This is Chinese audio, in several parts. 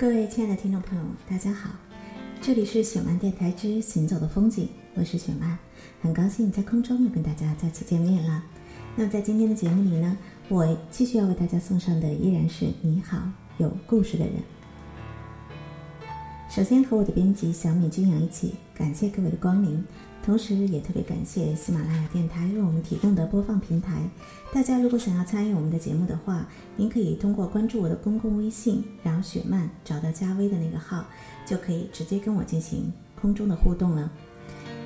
各位亲爱的听众朋友，大家好，这里是雪漫电台之行走的风景，我是雪漫，很高兴在空中又跟大家再次见面了。那么在今天的节目里呢，我继续要为大家送上的依然是你好有故事的人。首先和我的编辑小米君阳一起感谢各位的光临。同时，也特别感谢喜马拉雅电台为我们提供的播放平台。大家如果想要参与我们的节目的话，您可以通过关注我的公共微信“饶雪漫”，找到加微的那个号，就可以直接跟我进行空中的互动了。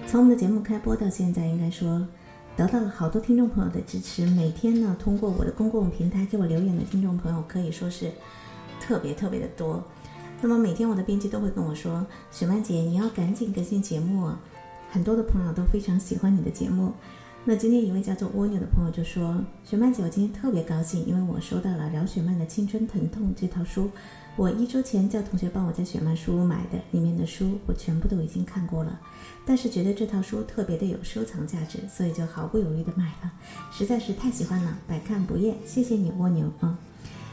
从我们的节目开播到现在，应该说得到了好多听众朋友的支持。每天呢，通过我的公共平台给我留言的听众朋友可以说是特别特别的多。那么每天我的编辑都会跟我说：“雪漫姐，你要赶紧更新节目。”很多的朋友都非常喜欢你的节目。那今天一位叫做蜗牛的朋友就说：“雪曼姐，我今天特别高兴，因为我收到了饶雪漫的《青春疼痛》这套书。我一周前叫同学帮我在雪漫书屋买的，里面的书我全部都已经看过了。但是觉得这套书特别的有收藏价值，所以就毫不犹豫的买了，实在是太喜欢了，百看不厌。谢谢你，蜗牛啊！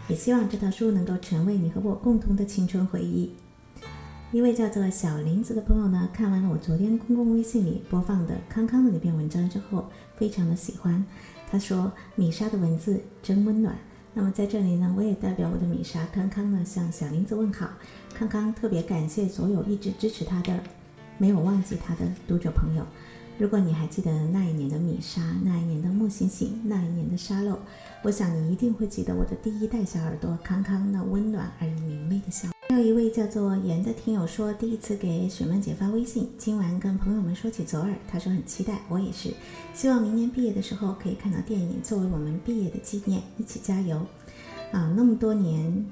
也希望这套书能够成为你和我共同的青春回忆。”一位叫做小林子的朋友呢，看完了我昨天公共微信里播放的康康的那篇文章之后，非常的喜欢。他说：“米莎的文字真温暖。”那么在这里呢，我也代表我的米莎康康呢，向小林子问好。康康特别感谢所有一直支持他的、没有忘记他的读者朋友。如果你还记得那一年的米莎，那一年的莫星星，那一年的沙漏，我想你一定会记得我的第一代小耳朵康康那温暖而又明媚的笑。还有一位叫做严的听友说，第一次给雪曼姐发微信，今晚跟朋友们说起左耳，他说很期待，我也是，希望明年毕业的时候可以看到电影，作为我们毕业的纪念，一起加油！啊，那么多年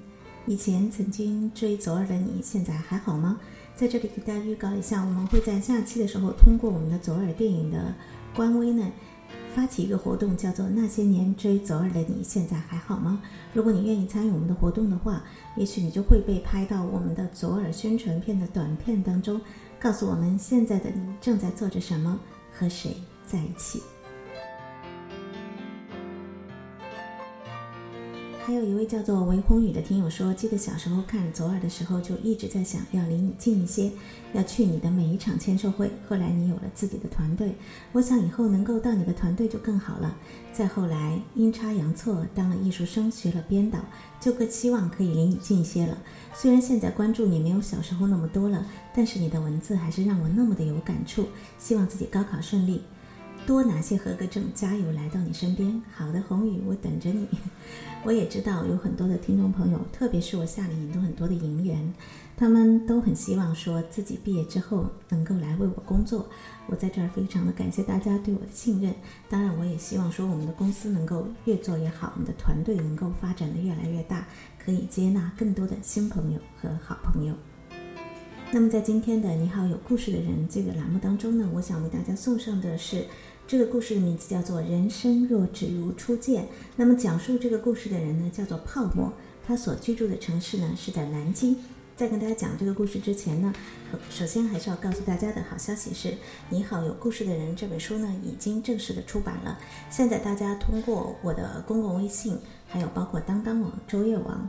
以前曾经追左耳的你，现在还好吗？在这里给大家预告一下，我们会在下期的时候通过我们的左耳电影的官微呢。发起一个活动，叫做《那些年追左耳的你现在还好吗》。如果你愿意参与我们的活动的话，也许你就会被拍到我们的左耳宣传片的短片当中，告诉我们现在的你正在做着什么，和谁在一起。还有一位叫做韦宏宇的听友说，记得小时候看左耳的时候，就一直在想要离你近一些，要去你的每一场签售会。后来你有了自己的团队，我想以后能够到你的团队就更好了。再后来阴差阳错当了艺术生，学了编导，就更期望可以离你近一些了。虽然现在关注你没有小时候那么多了，但是你的文字还是让我那么的有感触。希望自己高考顺利。多拿些合格证，加油！来到你身边，好的，宏宇，我等着你。我也知道有很多的听众朋友，特别是我夏令营都很多的营员，他们都很希望说自己毕业之后能够来为我工作。我在这儿非常的感谢大家对我的信任。当然，我也希望说我们的公司能够越做越好，我们的团队能够发展的越来越大，可以接纳更多的新朋友和好朋友。那么在今天的“你好，有故事的人”这个栏目当中呢，我想为大家送上的是。这个故事的名字叫做《人生若只如初见》。那么讲述这个故事的人呢，叫做泡沫。他所居住的城市呢是在南京。在跟大家讲这个故事之前呢，首先还是要告诉大家的好消息是：《你好，有故事的人》这本书呢已经正式的出版了。现在大家通过我的公共微信，还有包括当当网、周页网。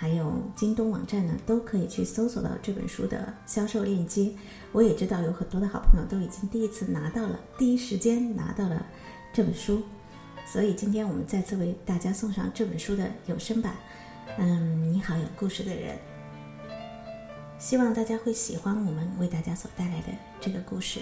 还有京东网站呢，都可以去搜索到这本书的销售链接。我也知道有很多的好朋友都已经第一次拿到了，第一时间拿到了这本书，所以今天我们再次为大家送上这本书的有声版。嗯，你好，有故事的人，希望大家会喜欢我们为大家所带来的这个故事。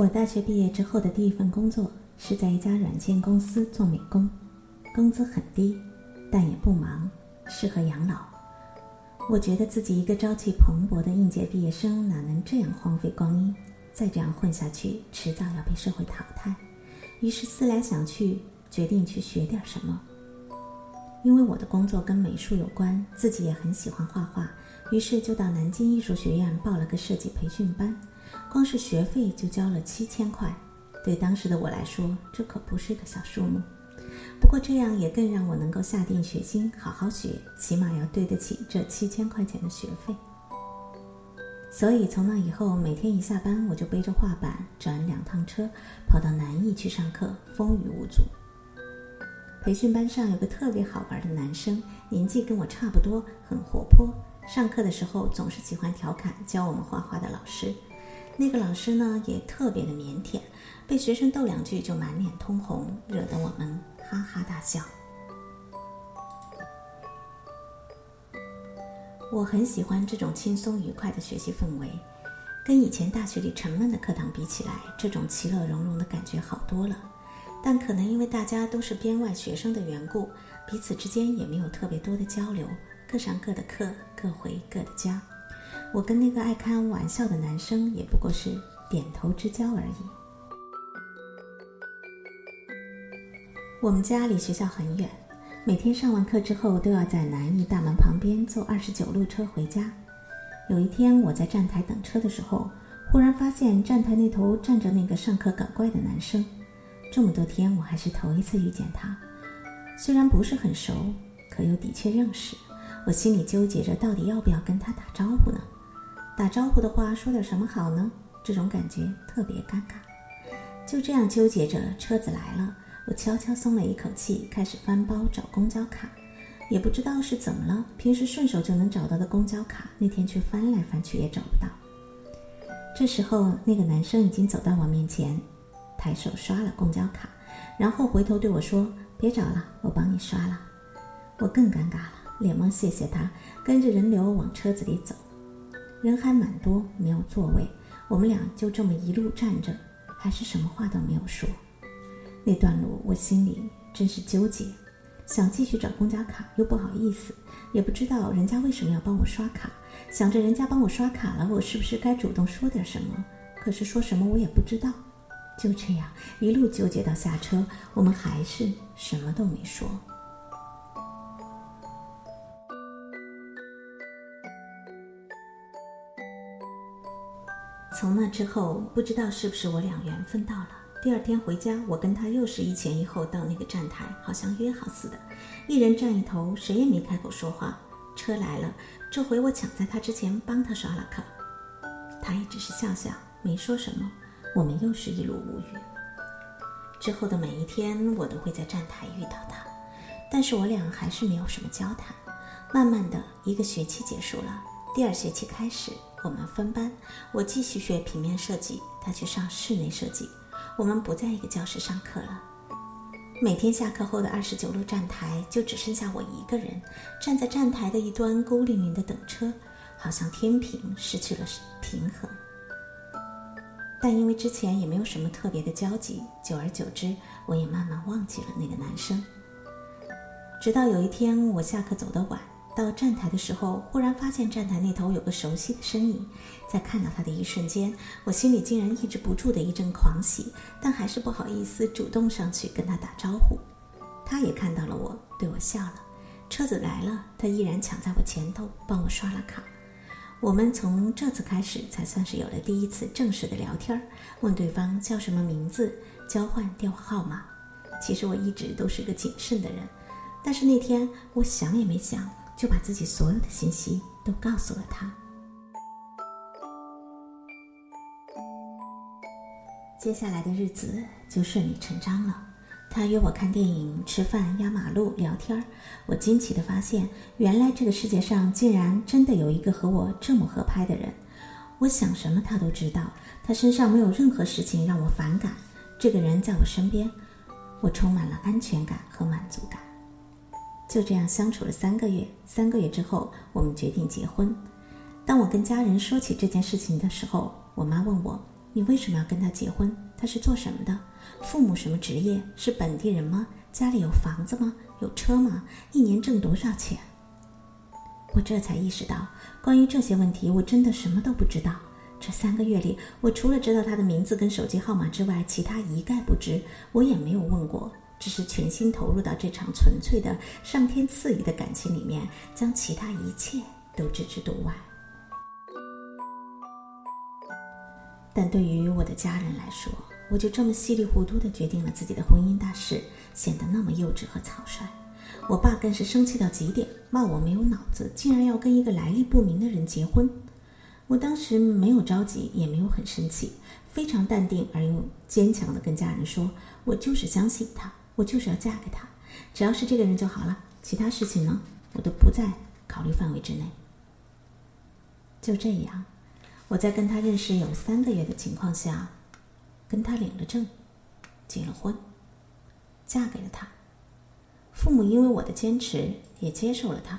我大学毕业之后的第一份工作是在一家软件公司做美工，工资很低，但也不忙，适合养老。我觉得自己一个朝气蓬勃的应届毕业生，哪能这样荒废光阴？再这样混下去，迟早要被社会淘汰。于是思来想去，决定去学点什么。因为我的工作跟美术有关，自己也很喜欢画画，于是就到南京艺术学院报了个设计培训班。光是学费就交了七千块，对当时的我来说，这可不是个小数目。不过这样也更让我能够下定决心好好学，起码要对得起这七千块钱的学费。所以从那以后，每天一下班我就背着画板转两趟车，跑到南艺去上课，风雨无阻。培训班上有个特别好玩的男生，年纪跟我差不多，很活泼。上课的时候总是喜欢调侃教我们画画的老师。那个老师呢也特别的腼腆，被学生逗两句就满脸通红，惹得我们哈哈大笑。我很喜欢这种轻松愉快的学习氛围，跟以前大学里沉闷的课堂比起来，这种其乐融融的感觉好多了。但可能因为大家都是编外学生的缘故，彼此之间也没有特别多的交流，各上各的课，各回各的家。我跟那个爱开玩笑的男生也不过是点头之交而已。我们家离学校很远，每天上完课之后都要在南艺大门旁边坐二十九路车回家。有一天我在站台等车的时候，忽然发现站台那头站着那个上课搞怪的男生。这么多天，我还是头一次遇见他。虽然不是很熟，可又的确认识。我心里纠结着，到底要不要跟他打招呼呢？打招呼的话，说点什么好呢？这种感觉特别尴尬。就这样纠结着，车子来了，我悄悄松了一口气，开始翻包找公交卡。也不知道是怎么了，平时顺手就能找到的公交卡，那天却翻来翻去也找不到。这时候，那个男生已经走到我面前。抬手刷了公交卡，然后回头对我说：“别找了，我帮你刷了。”我更尴尬了，连忙谢谢他，跟着人流往车子里走。人还蛮多，没有座位，我们俩就这么一路站着，还是什么话都没有说。那段路我心里真是纠结，想继续找公交卡，又不好意思，也不知道人家为什么要帮我刷卡。想着人家帮我刷卡了，我是不是该主动说点什么？可是说什么我也不知道。就这样一路纠结到下车，我们还是什么都没说。从那之后，不知道是不是我俩缘分到了。第二天回家，我跟他又是一前一后到那个站台，好像约好似的，一人站一头，谁也没开口说话。车来了，这回我抢在他之前帮他刷了卡，他也只是笑笑，没说什么。我们又是一路无语。之后的每一天，我都会在站台遇到他，但是我俩还是没有什么交谈。慢慢的一个学期结束了，第二学期开始，我们分班，我继续学平面设计，他去上室内设计，我们不在一个教室上课了。每天下课后的二十九路站台，就只剩下我一个人，站在站台的一端，孤零零的等车，好像天平失去了平衡。但因为之前也没有什么特别的交集，久而久之，我也慢慢忘记了那个男生。直到有一天，我下课走得晚，到站台的时候，忽然发现站台那头有个熟悉的身影。在看到他的一瞬间，我心里竟然抑制不住的一阵狂喜，但还是不好意思主动上去跟他打招呼。他也看到了我，对我笑了。车子来了，他依然抢在我前头，帮我刷了卡。我们从这次开始才算是有了第一次正式的聊天问对方叫什么名字，交换电话号码。其实我一直都是个谨慎的人，但是那天我想也没想，就把自己所有的信息都告诉了他。接下来的日子就顺理成章了。他约我看电影、吃饭、压马路、聊天儿。我惊奇地发现，原来这个世界上竟然真的有一个和我这么合拍的人。我想什么他都知道，他身上没有任何事情让我反感。这个人在我身边，我充满了安全感和满足感。就这样相处了三个月，三个月之后，我们决定结婚。当我跟家人说起这件事情的时候，我妈问我：“你为什么要跟他结婚？他是做什么的？”父母什么职业？是本地人吗？家里有房子吗？有车吗？一年挣多少钱？我这才意识到，关于这些问题，我真的什么都不知道。这三个月里，我除了知道他的名字跟手机号码之外，其他一概不知。我也没有问过，只是全心投入到这场纯粹的上天赐予的感情里面，将其他一切都置之度外。但对于我的家人来说，我就这么稀里糊涂地决定了自己的婚姻大事，显得那么幼稚和草率。我爸更是生气到极点，骂我没有脑子，竟然要跟一个来历不明的人结婚。我当时没有着急，也没有很生气，非常淡定而又坚强地跟家人说：“我就是相信他，我就是要嫁给他，只要是这个人就好了，其他事情呢，我都不在考虑范围之内。”就这样，我在跟他认识有三个月的情况下，跟他领了证，结了婚，嫁给了他。父母因为我的坚持，也接受了他。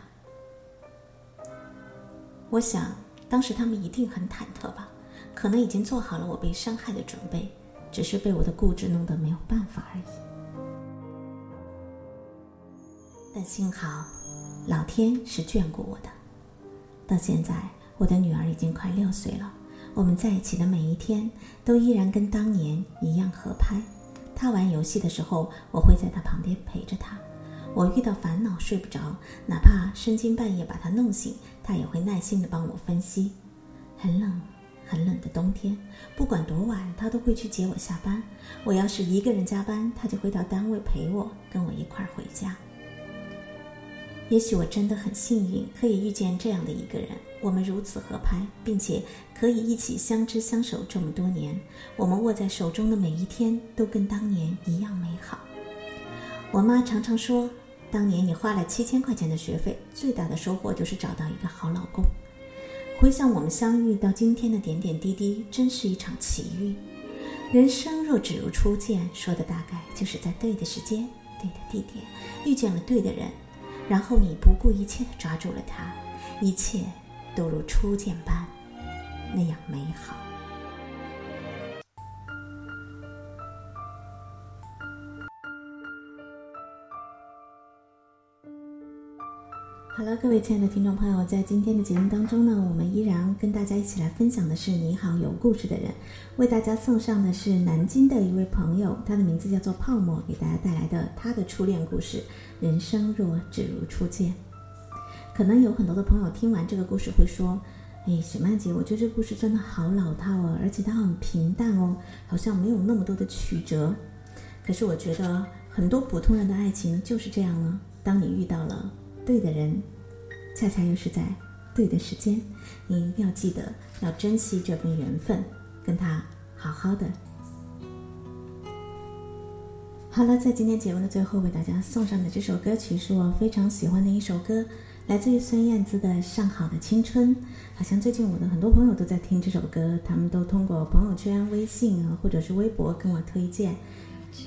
我想。当时他们一定很忐忑吧，可能已经做好了我被伤害的准备，只是被我的固执弄得没有办法而已。但幸好，老天是眷顾我的。到现在，我的女儿已经快六岁了，我们在一起的每一天都依然跟当年一样合拍。她玩游戏的时候，我会在她旁边陪着她。我遇到烦恼睡不着，哪怕深更半夜把他弄醒，他也会耐心地帮我分析。很冷，很冷的冬天，不管多晚，他都会去接我下班。我要是一个人加班，他就会到单位陪我，跟我一块儿回家。也许我真的很幸运，可以遇见这样的一个人，我们如此合拍，并且可以一起相知相守这么多年。我们握在手中的每一天，都跟当年一样美好。我妈常常说。当年你花了七千块钱的学费，最大的收获就是找到一个好老公。回想我们相遇到今天的点点滴滴，真是一场奇遇。人生若只如初见，说的大概就是在对的时间、对的地点遇见了对的人，然后你不顾一切的抓住了他，一切都如初见般那样美好。好了，各位亲爱的听众朋友，在今天的节目当中呢，我们依然跟大家一起来分享的是《你好，有故事的人》，为大家送上的是南京的一位朋友，他的名字叫做泡沫，给大家带来的他的初恋故事。人生若只如初见，可能有很多的朋友听完这个故事会说：“哎，雪曼姐，我觉得这故事真的好老套哦，而且它很平淡哦，好像没有那么多的曲折。”可是我觉得很多普通人的爱情就是这样呢，当你遇到了。对的人，恰恰又是在对的时间，你一定要记得要珍惜这份缘分，跟他好好的。好了，在今天节目的最后，为大家送上的这首歌曲是我非常喜欢的一首歌，来自于孙燕姿的《上好的青春》。好像最近我的很多朋友都在听这首歌，他们都通过朋友圈、微信啊，或者是微博跟我推荐。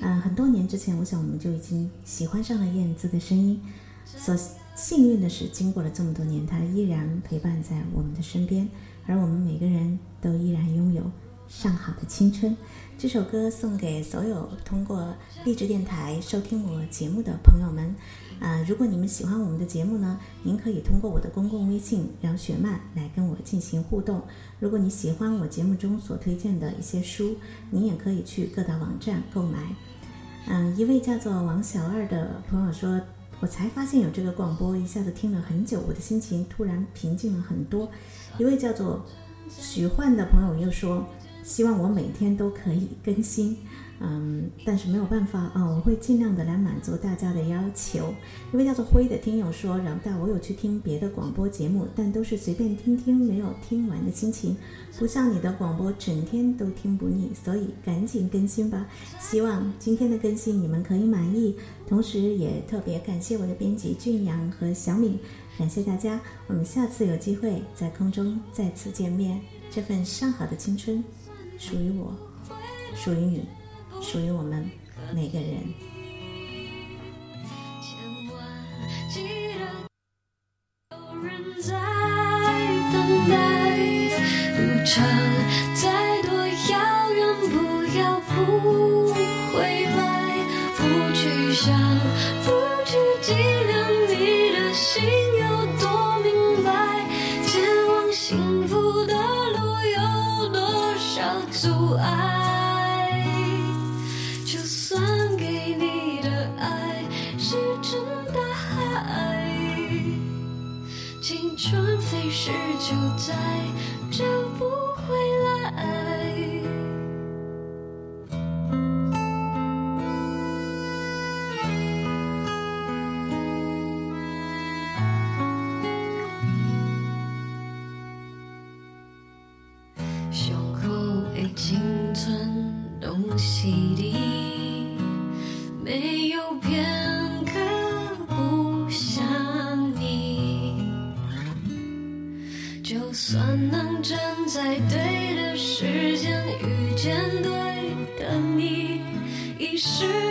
嗯，很多年之前，我想我们就已经喜欢上了燕姿的声音，所。幸运的是，经过了这么多年，他依然陪伴在我们的身边，而我们每个人都依然拥有上好的青春。这首歌送给所有通过励志电台收听我节目的朋友们。啊，如果你们喜欢我们的节目呢，您可以通过我的公共微信“饶雪漫”来跟我进行互动。如果你喜欢我节目中所推荐的一些书，你也可以去各大网站购买。嗯，一位叫做王小二的朋友说。我才发现有这个广播，一下子听了很久，我的心情突然平静了很多。一位叫做许幻的朋友又说，希望我每天都可以更新。嗯，但是没有办法啊，我会尽量的来满足大家的要求。一位叫做灰的听友说，然后我有去听别的广播节目，但都是随便听听，没有听完的心情，不像你的广播整天都听不腻，所以赶紧更新吧。希望今天的更新你们可以满意，同时也特别感谢我的编辑俊阳和小敏，感谢大家，我们下次有机会在空中再次见面。这份上好的青春，属于我，属于你。属于我们每个人。千万记得有人在等待，路程再多遥远，不要不回来，不去想，不去计量你的心有多明白，前往幸福的路有多少阻碍。于是就在这不站在对的时间遇见对的你，已是。